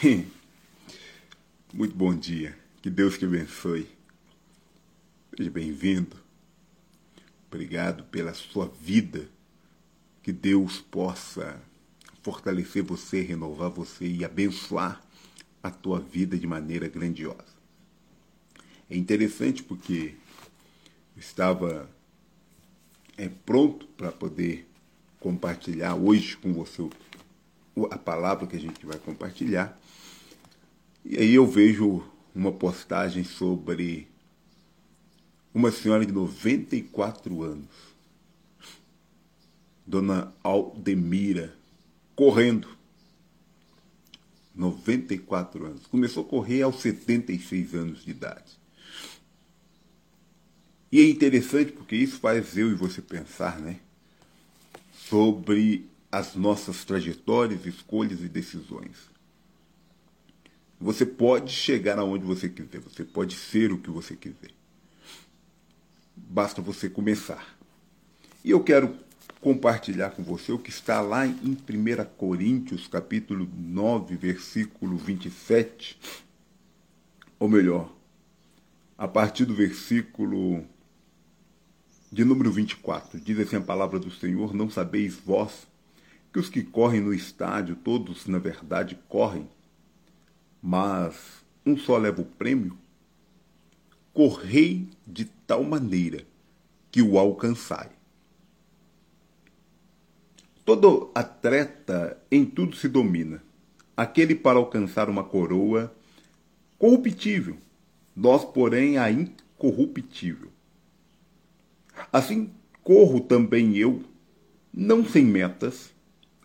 Muito bom dia. Que Deus te abençoe. Seja bem-vindo. Obrigado pela sua vida. Que Deus possa fortalecer você, renovar você e abençoar a tua vida de maneira grandiosa. É interessante porque eu estava é, pronto para poder compartilhar hoje com você a palavra que a gente vai compartilhar. E aí eu vejo uma postagem sobre uma senhora de 94 anos, Dona Aldemira, correndo. 94 anos. Começou a correr aos 76 anos de idade. E é interessante porque isso faz eu e você pensar, né? Sobre as nossas trajetórias, escolhas e decisões. Você pode chegar aonde você quiser, você pode ser o que você quiser. Basta você começar. E eu quero compartilhar com você o que está lá em 1 Coríntios, capítulo 9, versículo 27. Ou melhor, a partir do versículo de número 24. Diz assim a palavra do Senhor: Não sabeis vós que os que correm no estádio, todos na verdade correm, mas um só leva o prêmio? Correi de tal maneira que o alcançai. Todo atleta em tudo se domina. Aquele para alcançar uma coroa corruptível, nós, porém, a incorruptível. Assim corro também eu, não sem metas,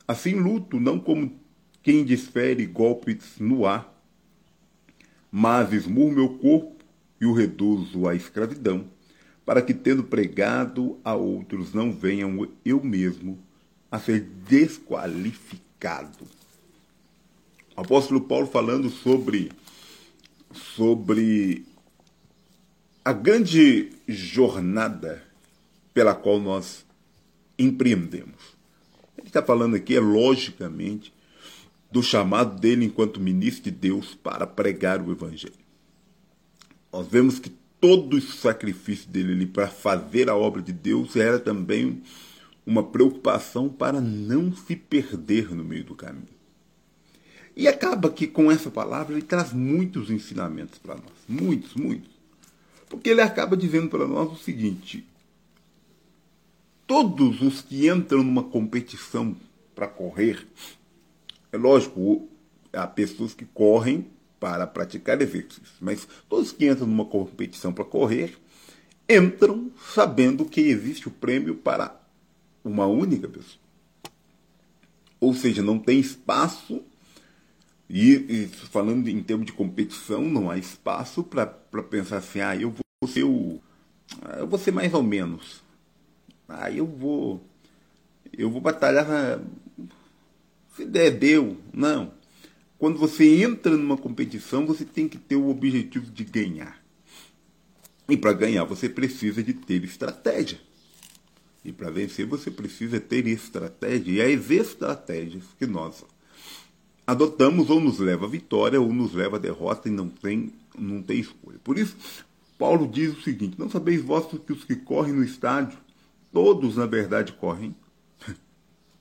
assim luto, não como quem desfere golpes no ar, mas esmurro meu corpo e o reduzo à escravidão, para que, tendo pregado a outros, não venham eu mesmo a ser desqualificado. O apóstolo Paulo falando sobre, sobre a grande jornada pela qual nós empreendemos. Ele está falando aqui, é logicamente, do chamado dele enquanto ministro de Deus para pregar o Evangelho. Nós vemos que todo o sacrifício dele para fazer a obra de Deus era também uma preocupação para não se perder no meio do caminho. E acaba que com essa palavra ele traz muitos ensinamentos para nós. Muitos, muitos. Porque ele acaba dizendo para nós o seguinte: todos os que entram numa competição para correr, é lógico, há pessoas que correm para praticar exercícios, mas todos que entram numa competição para correr entram sabendo que existe o prêmio para uma única pessoa. Ou seja, não tem espaço, e, e falando em termos de competição, não há espaço para pensar assim, ah, eu vou ser o. Eu vou ser mais ou menos. Ah, eu vou. Eu vou batalhar. Se der, deu. Não. Quando você entra numa competição, você tem que ter o objetivo de ganhar. E para ganhar, você precisa de ter estratégia. E para vencer, você precisa ter estratégia. E as estratégias que nós adotamos ou nos leva à vitória ou nos leva à derrota e não tem, não tem escolha. Por isso, Paulo diz o seguinte: Não sabeis vós que os que correm no estádio Todos, na verdade, correm. Se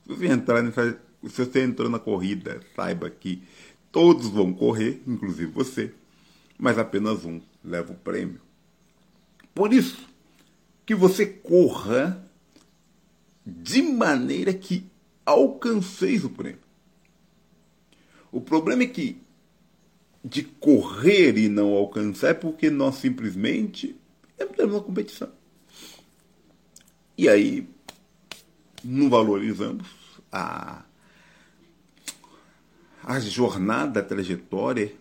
você entrar se você entrou na corrida, saiba que todos vão correr, inclusive você, mas apenas um leva o prêmio. Por isso, que você corra de maneira que alcanceis o prêmio. O problema é que de correr e não alcançar é porque nós simplesmente entramos na competição. E aí não valorizamos a, a jornada, a trajetória,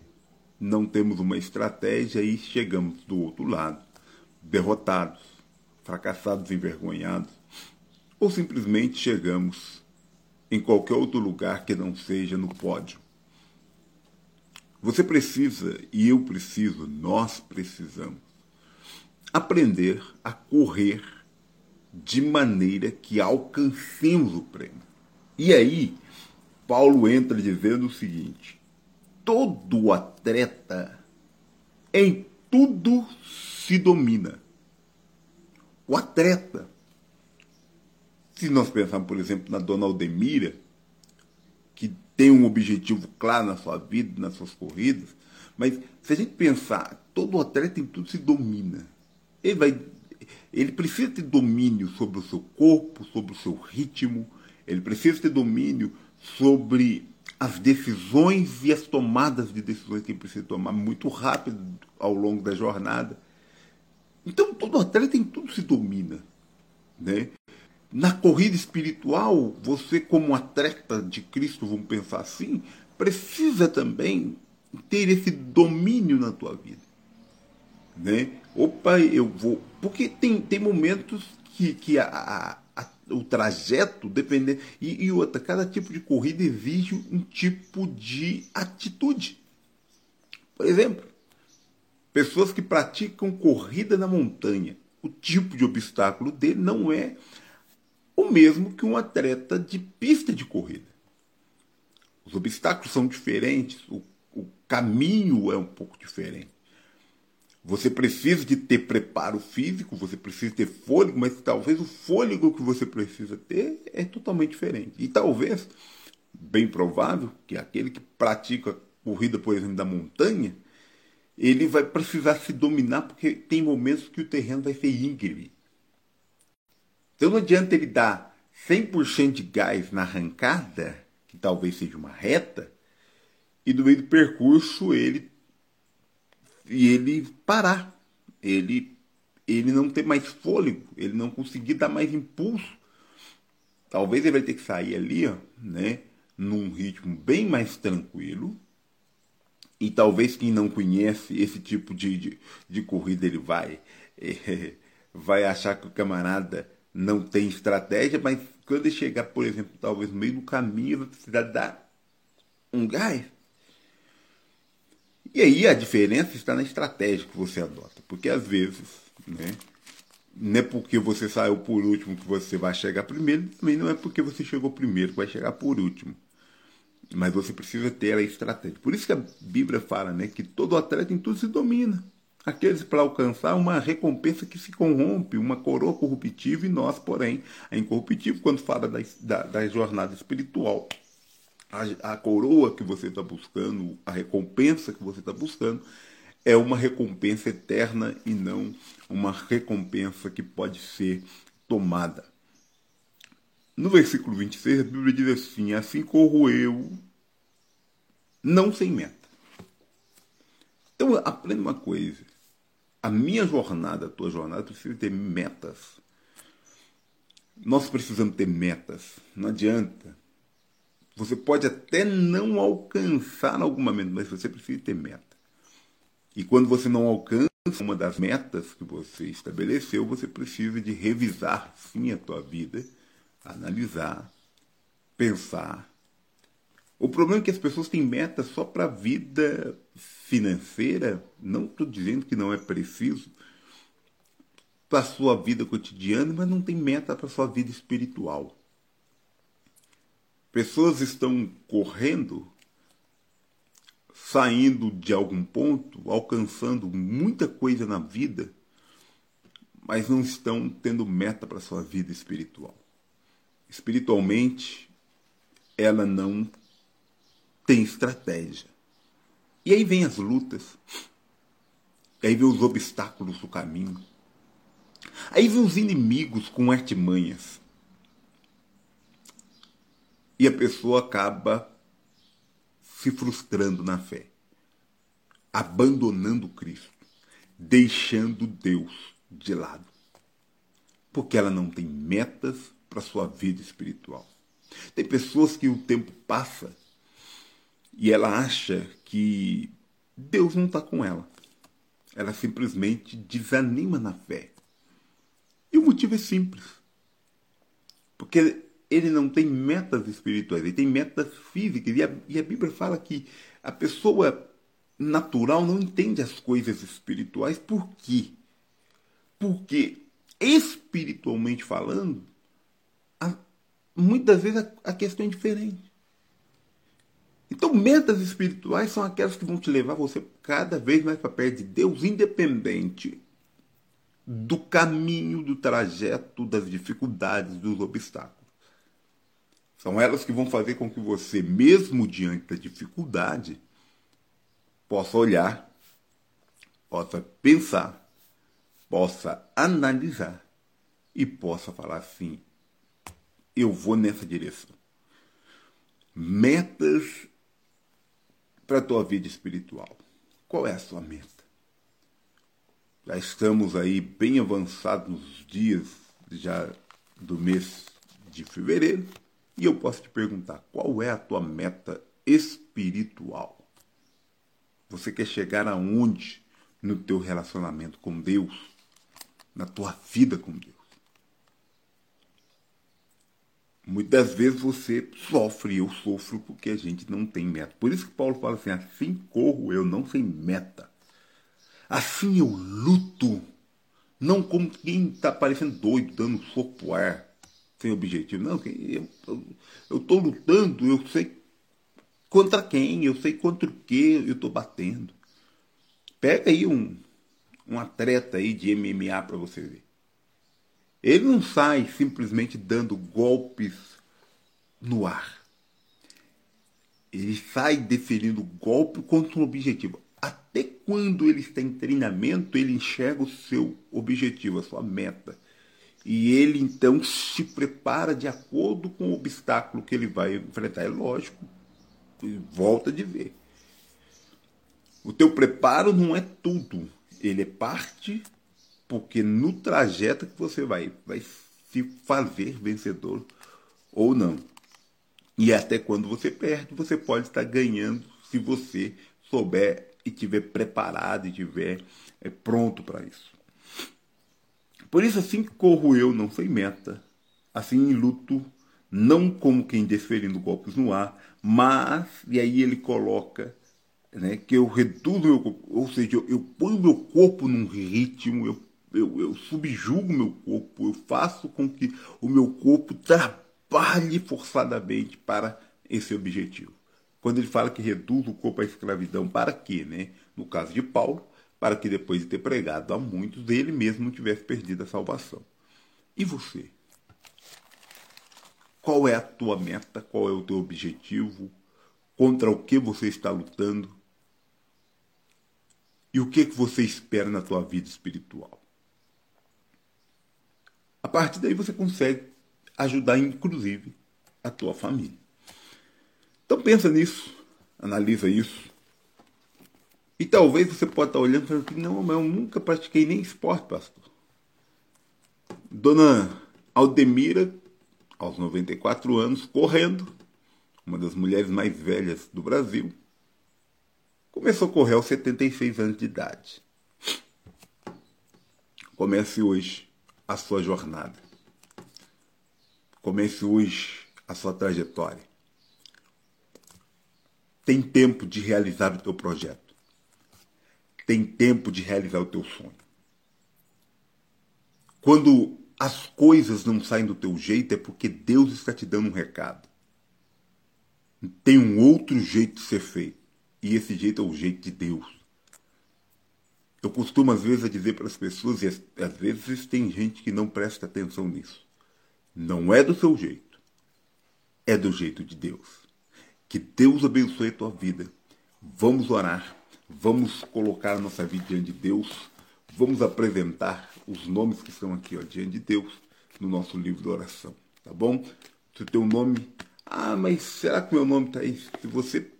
não temos uma estratégia e chegamos do outro lado, derrotados, fracassados, envergonhados, ou simplesmente chegamos em qualquer outro lugar que não seja no pódio. Você precisa, e eu preciso, nós precisamos, aprender a correr de maneira que alcancemos o prêmio. E aí, Paulo entra dizendo o seguinte: todo atleta em tudo se domina. O atleta. Se nós pensarmos, por exemplo, na dona Aldemira, que tem um objetivo claro na sua vida, nas suas corridas, mas se a gente pensar, todo atleta em tudo se domina. Ele vai ele precisa ter domínio sobre o seu corpo, sobre o seu ritmo, ele precisa ter domínio sobre as decisões e as tomadas de decisões que ele precisa tomar muito rápido ao longo da jornada. Então, todo atleta em tudo se domina. Né? Na corrida espiritual, você, como atleta de Cristo, vamos pensar assim, precisa também ter esse domínio na tua vida. Né? Opa, eu vou. Porque tem, tem momentos que, que a, a, o trajeto, dependendo. E, e outra, cada tipo de corrida exige um tipo de atitude. Por exemplo, pessoas que praticam corrida na montanha. O tipo de obstáculo dele não é o mesmo que um atleta de pista de corrida. Os obstáculos são diferentes, o, o caminho é um pouco diferente. Você precisa de ter preparo físico, você precisa ter fôlego, mas talvez o fôlego que você precisa ter é totalmente diferente. E talvez, bem provável, que aquele que pratica corrida, por exemplo, da montanha, ele vai precisar se dominar porque tem momentos que o terreno vai ser íngreme. Então não adianta ele dar 100% de gás na arrancada, que talvez seja uma reta, e no meio do percurso ele e ele parar, ele ele não ter mais fôlego, ele não conseguir dar mais impulso. Talvez ele vai ter que sair ali, ó, né, num ritmo bem mais tranquilo. E talvez quem não conhece esse tipo de, de, de corrida, ele vai, é, vai achar que o camarada não tem estratégia, mas quando ele chegar, por exemplo, talvez no meio do caminho, vai precisar dar um gás. E aí a diferença está na estratégia que você adota. Porque às vezes, né, não é porque você saiu por último que você vai chegar primeiro, também não é porque você chegou primeiro que vai chegar por último. Mas você precisa ter a estratégia. Por isso que a Bíblia fala né, que todo atleta em tudo se domina. Aqueles para alcançar uma recompensa que se corrompe, uma coroa corruptível, e nós, porém, a incorruptível, quando fala da, da, da jornada espiritual a, a coroa que você está buscando, a recompensa que você está buscando, é uma recompensa eterna e não uma recompensa que pode ser tomada. No versículo 26, a Bíblia diz assim: Assim corro eu, não sem meta. Então, aprenda uma coisa. A minha jornada, a tua jornada, precisa ter metas. Nós precisamos ter metas. Não adianta você pode até não alcançar alguma meta, mas você precisa ter meta. E quando você não alcança uma das metas que você estabeleceu, você precisa de revisar sim a tua vida, analisar, pensar. O problema é que as pessoas têm metas só para a vida financeira. Não estou dizendo que não é preciso para a sua vida cotidiana, mas não tem meta para a sua vida espiritual. Pessoas estão correndo, saindo de algum ponto, alcançando muita coisa na vida, mas não estão tendo meta para sua vida espiritual. Espiritualmente, ela não tem estratégia. E aí vem as lutas. E aí vem os obstáculos do caminho. Aí vem os inimigos com artimanhas e a pessoa acaba se frustrando na fé, abandonando Cristo, deixando Deus de lado, porque ela não tem metas para sua vida espiritual. Tem pessoas que o tempo passa e ela acha que Deus não está com ela. Ela simplesmente desanima na fé. E o motivo é simples. Porque ele não tem metas espirituais, ele tem metas físicas. E a, e a Bíblia fala que a pessoa natural não entende as coisas espirituais. Por quê? Porque, espiritualmente falando, a, muitas vezes a, a questão é diferente. Então, metas espirituais são aquelas que vão te levar você cada vez mais para perto de Deus, independente do caminho, do trajeto, das dificuldades, dos obstáculos. São elas que vão fazer com que você, mesmo diante da dificuldade, possa olhar, possa pensar, possa analisar e possa falar assim: eu vou nessa direção. Metas para a tua vida espiritual. Qual é a sua meta? Já estamos aí bem avançados nos dias já do mês de fevereiro e eu posso te perguntar, qual é a tua meta espiritual? Você quer chegar aonde no teu relacionamento com Deus, na tua vida com Deus? Muitas vezes você sofre, eu sofro, porque a gente não tem meta. Por isso que Paulo fala assim: assim corro eu, não sem meta. Assim eu luto, não como quem está parecendo doido, dando soco ar, sem objetivo. Não, eu estou lutando, eu sei contra quem, eu sei contra o que eu estou batendo. Pega aí um, um atleta aí de MMA para você ver. Ele não sai simplesmente dando golpes no ar. Ele sai deferindo golpe contra um objetivo. Até quando ele está em treinamento, ele enxerga o seu objetivo, a sua meta. E ele então se prepara de acordo com o obstáculo que ele vai enfrentar. É lógico, volta de ver. O teu preparo não é tudo, ele é parte porque no trajeto que você vai, vai se fazer vencedor ou não. E até quando você perde, você pode estar ganhando se você souber e tiver preparado e tiver é, pronto para isso. Por isso, assim corro eu, não sei meta, assim luto, não como quem desferindo golpes no ar, mas, e aí ele coloca né, que eu reduzo meu corpo, ou seja, eu, eu ponho meu corpo num ritmo, eu eu, eu subjugo meu corpo, eu faço com que o meu corpo trabalhe forçadamente para esse objetivo. Quando ele fala que reduz o corpo à escravidão, para quê? Né? No caso de Paulo, para que depois de ter pregado a muitos, ele mesmo tivesse perdido a salvação. E você? Qual é a tua meta? Qual é o teu objetivo? Contra o que você está lutando? E o que, que você espera na tua vida espiritual? A partir daí você consegue ajudar, inclusive, a tua família. Então pensa nisso, analisa isso. E talvez você possa estar olhando e falando que não, mas eu nunca pratiquei nem esporte, pastor. Dona Aldemira, aos 94 anos, correndo, uma das mulheres mais velhas do Brasil, começou a correr aos 76 anos de idade. Comece hoje a sua jornada. Comece hoje a sua trajetória. Tem tempo de realizar o teu projeto. Tem tempo de realizar o teu sonho. Quando as coisas não saem do teu jeito, é porque Deus está te dando um recado. Tem um outro jeito de ser feito. E esse jeito é o jeito de Deus. Eu costumo às vezes dizer para as pessoas, e às vezes tem gente que não presta atenção nisso. Não é do seu jeito, é do jeito de Deus. Que Deus abençoe a tua vida. Vamos orar, vamos colocar a nossa vida diante de Deus, vamos apresentar os nomes que estão aqui ó, diante de Deus no nosso livro de oração, tá bom? Se o teu nome, ah, mas será que meu nome está aí? Se você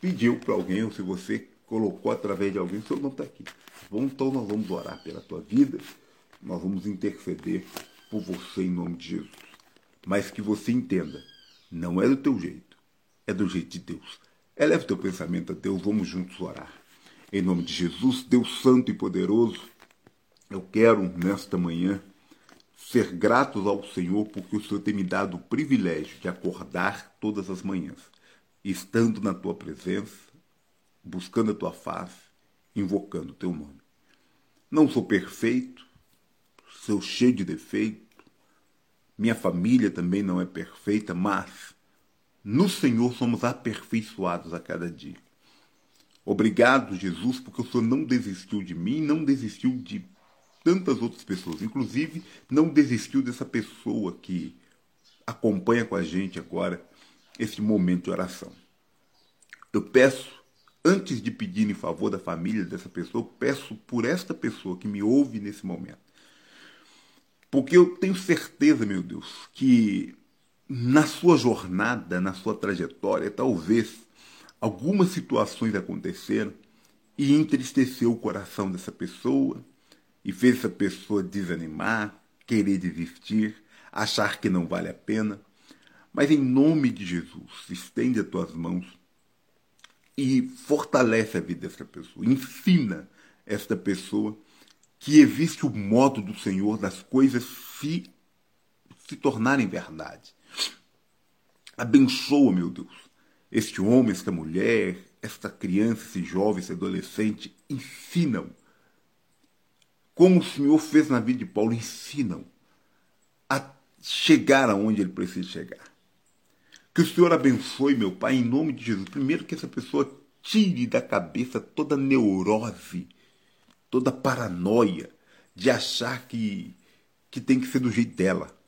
pediu para alguém ou se você colocou através de alguém, seu nome está aqui. Bom, então nós vamos orar pela tua vida, nós vamos interceder por você em nome de Jesus. Mas que você entenda, não é do teu jeito, é do jeito de Deus. Eleve teu pensamento a Deus, vamos juntos orar. Em nome de Jesus, Deus Santo e Poderoso, eu quero nesta manhã ser gratos ao Senhor porque o Senhor tem me dado o privilégio de acordar todas as manhãs, estando na tua presença, buscando a tua face, invocando o teu nome. Não sou perfeito, sou cheio de defeito, minha família também não é perfeita, mas no Senhor somos aperfeiçoados a cada dia. Obrigado, Jesus, porque o Senhor não desistiu de mim, não desistiu de tantas outras pessoas. Inclusive, não desistiu dessa pessoa que acompanha com a gente agora esse momento de oração. Eu peço, antes de pedir em favor da família dessa pessoa, peço por esta pessoa que me ouve nesse momento. Porque eu tenho certeza, meu Deus, que na sua jornada, na sua trajetória, talvez algumas situações aconteceram e entristeceu o coração dessa pessoa e fez essa pessoa desanimar, querer desistir, achar que não vale a pena. Mas em nome de Jesus, estende as tuas mãos e fortalece a vida dessa pessoa. Ensina esta pessoa que existe o modo do Senhor das coisas se, se tornarem verdade. Abençoa, meu Deus, este homem, esta mulher, esta criança, esse jovem, esse adolescente. Ensinam. Como o Senhor fez na vida de Paulo, ensinam a chegar aonde ele precisa chegar. Que o Senhor abençoe, meu Pai, em nome de Jesus. Primeiro, que essa pessoa tire da cabeça toda neurose, toda paranoia de achar que, que tem que ser do jeito dela.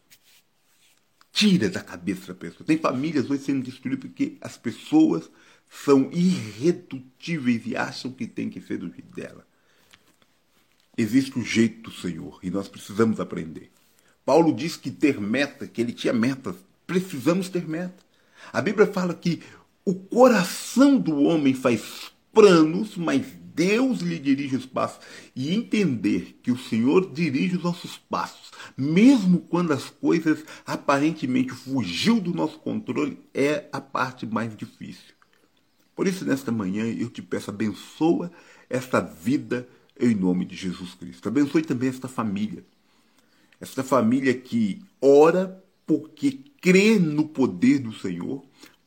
Tira da cabeça da pessoa. Tem famílias hoje sendo destruídas porque as pessoas são irredutíveis e acham que tem que ser do jeito dela. Existe o jeito do Senhor e nós precisamos aprender. Paulo diz que ter meta, que ele tinha metas, precisamos ter meta. A Bíblia fala que o coração do homem faz planos, mas Deus lhe dirige os passos. E entender que o Senhor dirige os nossos passos, mesmo quando as coisas aparentemente fugiu do nosso controle, é a parte mais difícil. Por isso, nesta manhã, eu te peço, abençoa esta vida em nome de Jesus Cristo. Abençoe também esta família. Esta família que ora porque crê no poder do Senhor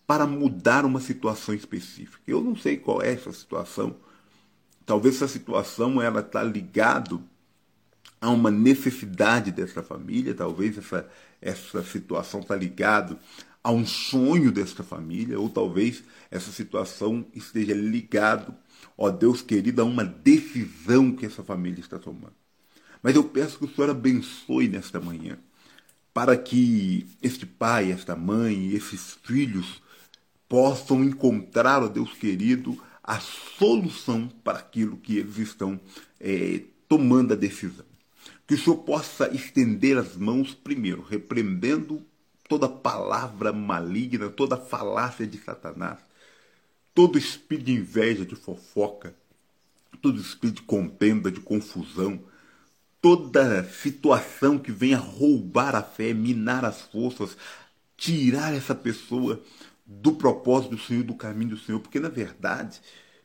para mudar uma situação específica. Eu não sei qual é essa situação. Talvez essa situação ela está ligado a uma necessidade dessa família. Talvez essa essa situação está ligado a um sonho dessa família, ou talvez essa situação esteja ligado, ó Deus querido, a uma decisão que essa família está tomando. Mas eu peço que o Senhor abençoe nesta manhã para que este pai, esta mãe, esses filhos possam encontrar, ó Deus querido, a solução para aquilo que eles estão é, tomando a decisão. Que o Senhor possa estender as mãos, primeiro, repreendendo toda palavra maligna, toda falácia de Satanás, todo espírito de inveja, de fofoca, todo espírito de contenda, de confusão, toda situação que venha roubar a fé, minar as forças, tirar essa pessoa do propósito do Senhor, do caminho do Senhor, porque na verdade,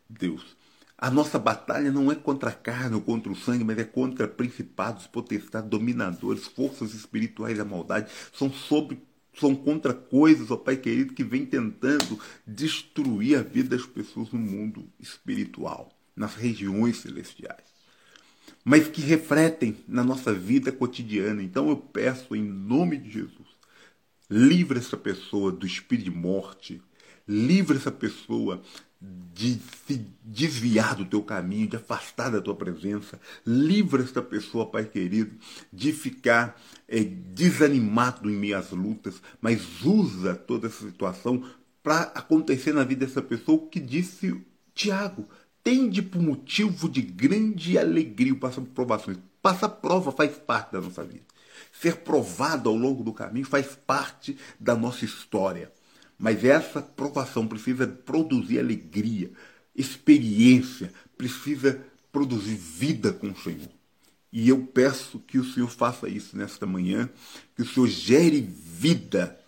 Deus, a nossa batalha não é contra a carne ou contra o sangue, mas é contra principados, potestades, dominadores, forças espirituais da maldade, são sobre são contra coisas, ó Pai querido, que vem tentando destruir a vida das pessoas no mundo espiritual, nas regiões celestiais mas que refletem na nossa vida cotidiana. Então eu peço em nome de Jesus, livre essa pessoa do espírito de morte, livre essa pessoa de se desviar do teu caminho, de afastar da tua presença. Livra esta pessoa, Pai querido, de ficar é, desanimado em minhas lutas, mas usa toda essa situação para acontecer na vida dessa pessoa o que disse Tiago tende por motivo de grande alegria passar por provações. Passar prova faz parte da nossa vida. Ser provado ao longo do caminho faz parte da nossa história. Mas essa provação precisa produzir alegria, experiência, precisa produzir vida com o Senhor. E eu peço que o Senhor faça isso nesta manhã, que o Senhor gere vida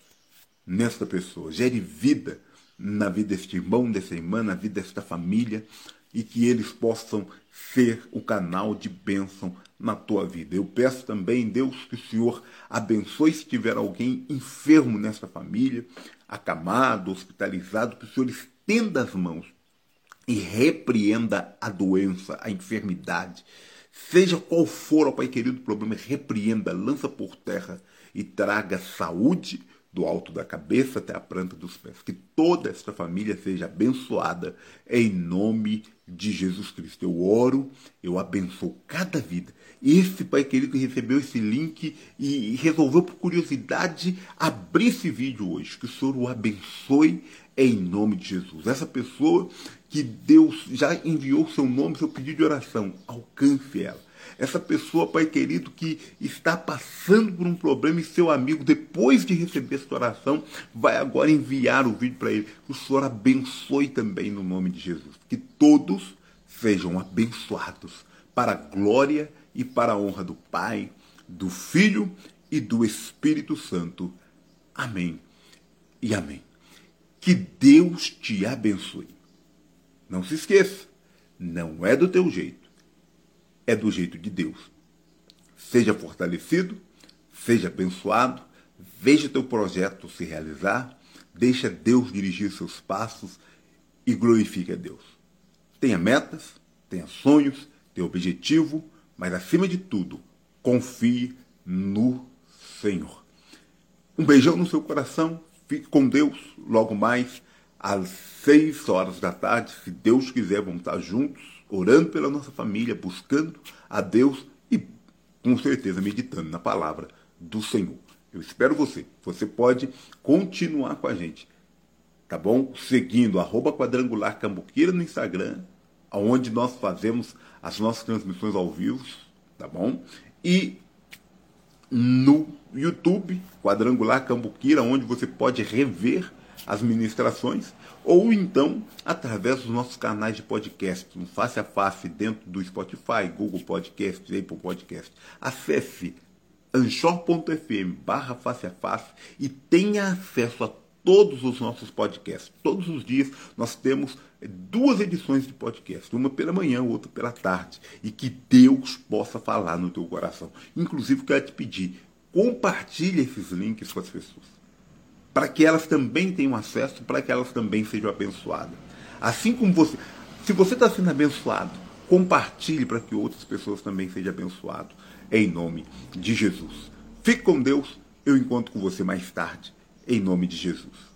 nesta pessoa, gere vida na vida deste irmão, dessa irmã, na vida desta família, e que eles possam ser o canal de bênção na tua vida. Eu peço também, Deus, que o Senhor abençoe se tiver alguém enfermo nessa família, acamado, hospitalizado, que o Senhor estenda as mãos e repreenda a doença, a enfermidade. Seja qual for, ó Pai querido, o problema, repreenda, lança por terra e traga saúde, do alto da cabeça até a planta dos pés. Que toda esta família seja abençoada em nome de Jesus Cristo. Eu oro, eu abençoo cada vida. Esse pai querido que recebeu esse link e resolveu, por curiosidade, abrir esse vídeo hoje. Que o Senhor o abençoe em nome de Jesus. Essa pessoa que Deus já enviou seu nome, seu pedido de oração, alcance ela essa pessoa, Pai querido, que está passando por um problema e seu amigo, depois de receber essa oração, vai agora enviar o vídeo para ele. Que o Senhor abençoe também no nome de Jesus. Que todos sejam abençoados para a glória e para a honra do Pai, do Filho e do Espírito Santo. Amém e amém. Que Deus te abençoe. Não se esqueça, não é do teu jeito é do jeito de Deus. Seja fortalecido, seja abençoado, veja teu projeto se realizar, deixa Deus dirigir seus passos e glorifique a Deus. Tenha metas, tenha sonhos, tenha objetivo, mas acima de tudo, confie no Senhor. Um beijão no seu coração, fique com Deus logo mais às seis horas da tarde, se Deus quiser, vamos estar juntos orando pela nossa família, buscando a Deus e, com certeza, meditando na palavra do Senhor. Eu espero você. Você pode continuar com a gente, tá bom? Seguindo arroba quadrangular cambuqueira no Instagram, onde nós fazemos as nossas transmissões ao vivo, tá bom? E no YouTube, Quadrangular Cambuquira, onde você pode rever as ministrações, ou então através dos nossos canais de podcast, no Face a Face, dentro do Spotify, Google Podcast, Apple Podcast. Acesse anchor.fm barra face a face e tenha acesso a todos os nossos podcasts. Todos os dias nós temos duas edições de podcast, uma pela manhã, outra pela tarde, e que Deus possa falar no teu coração. Inclusive, quero te pedir, compartilhe esses links com as pessoas para que elas também tenham acesso, para que elas também sejam abençoadas. Assim como você, se você está sendo abençoado, compartilhe para que outras pessoas também sejam abençoadas, em nome de Jesus. Fique com Deus, eu encontro com você mais tarde, em nome de Jesus.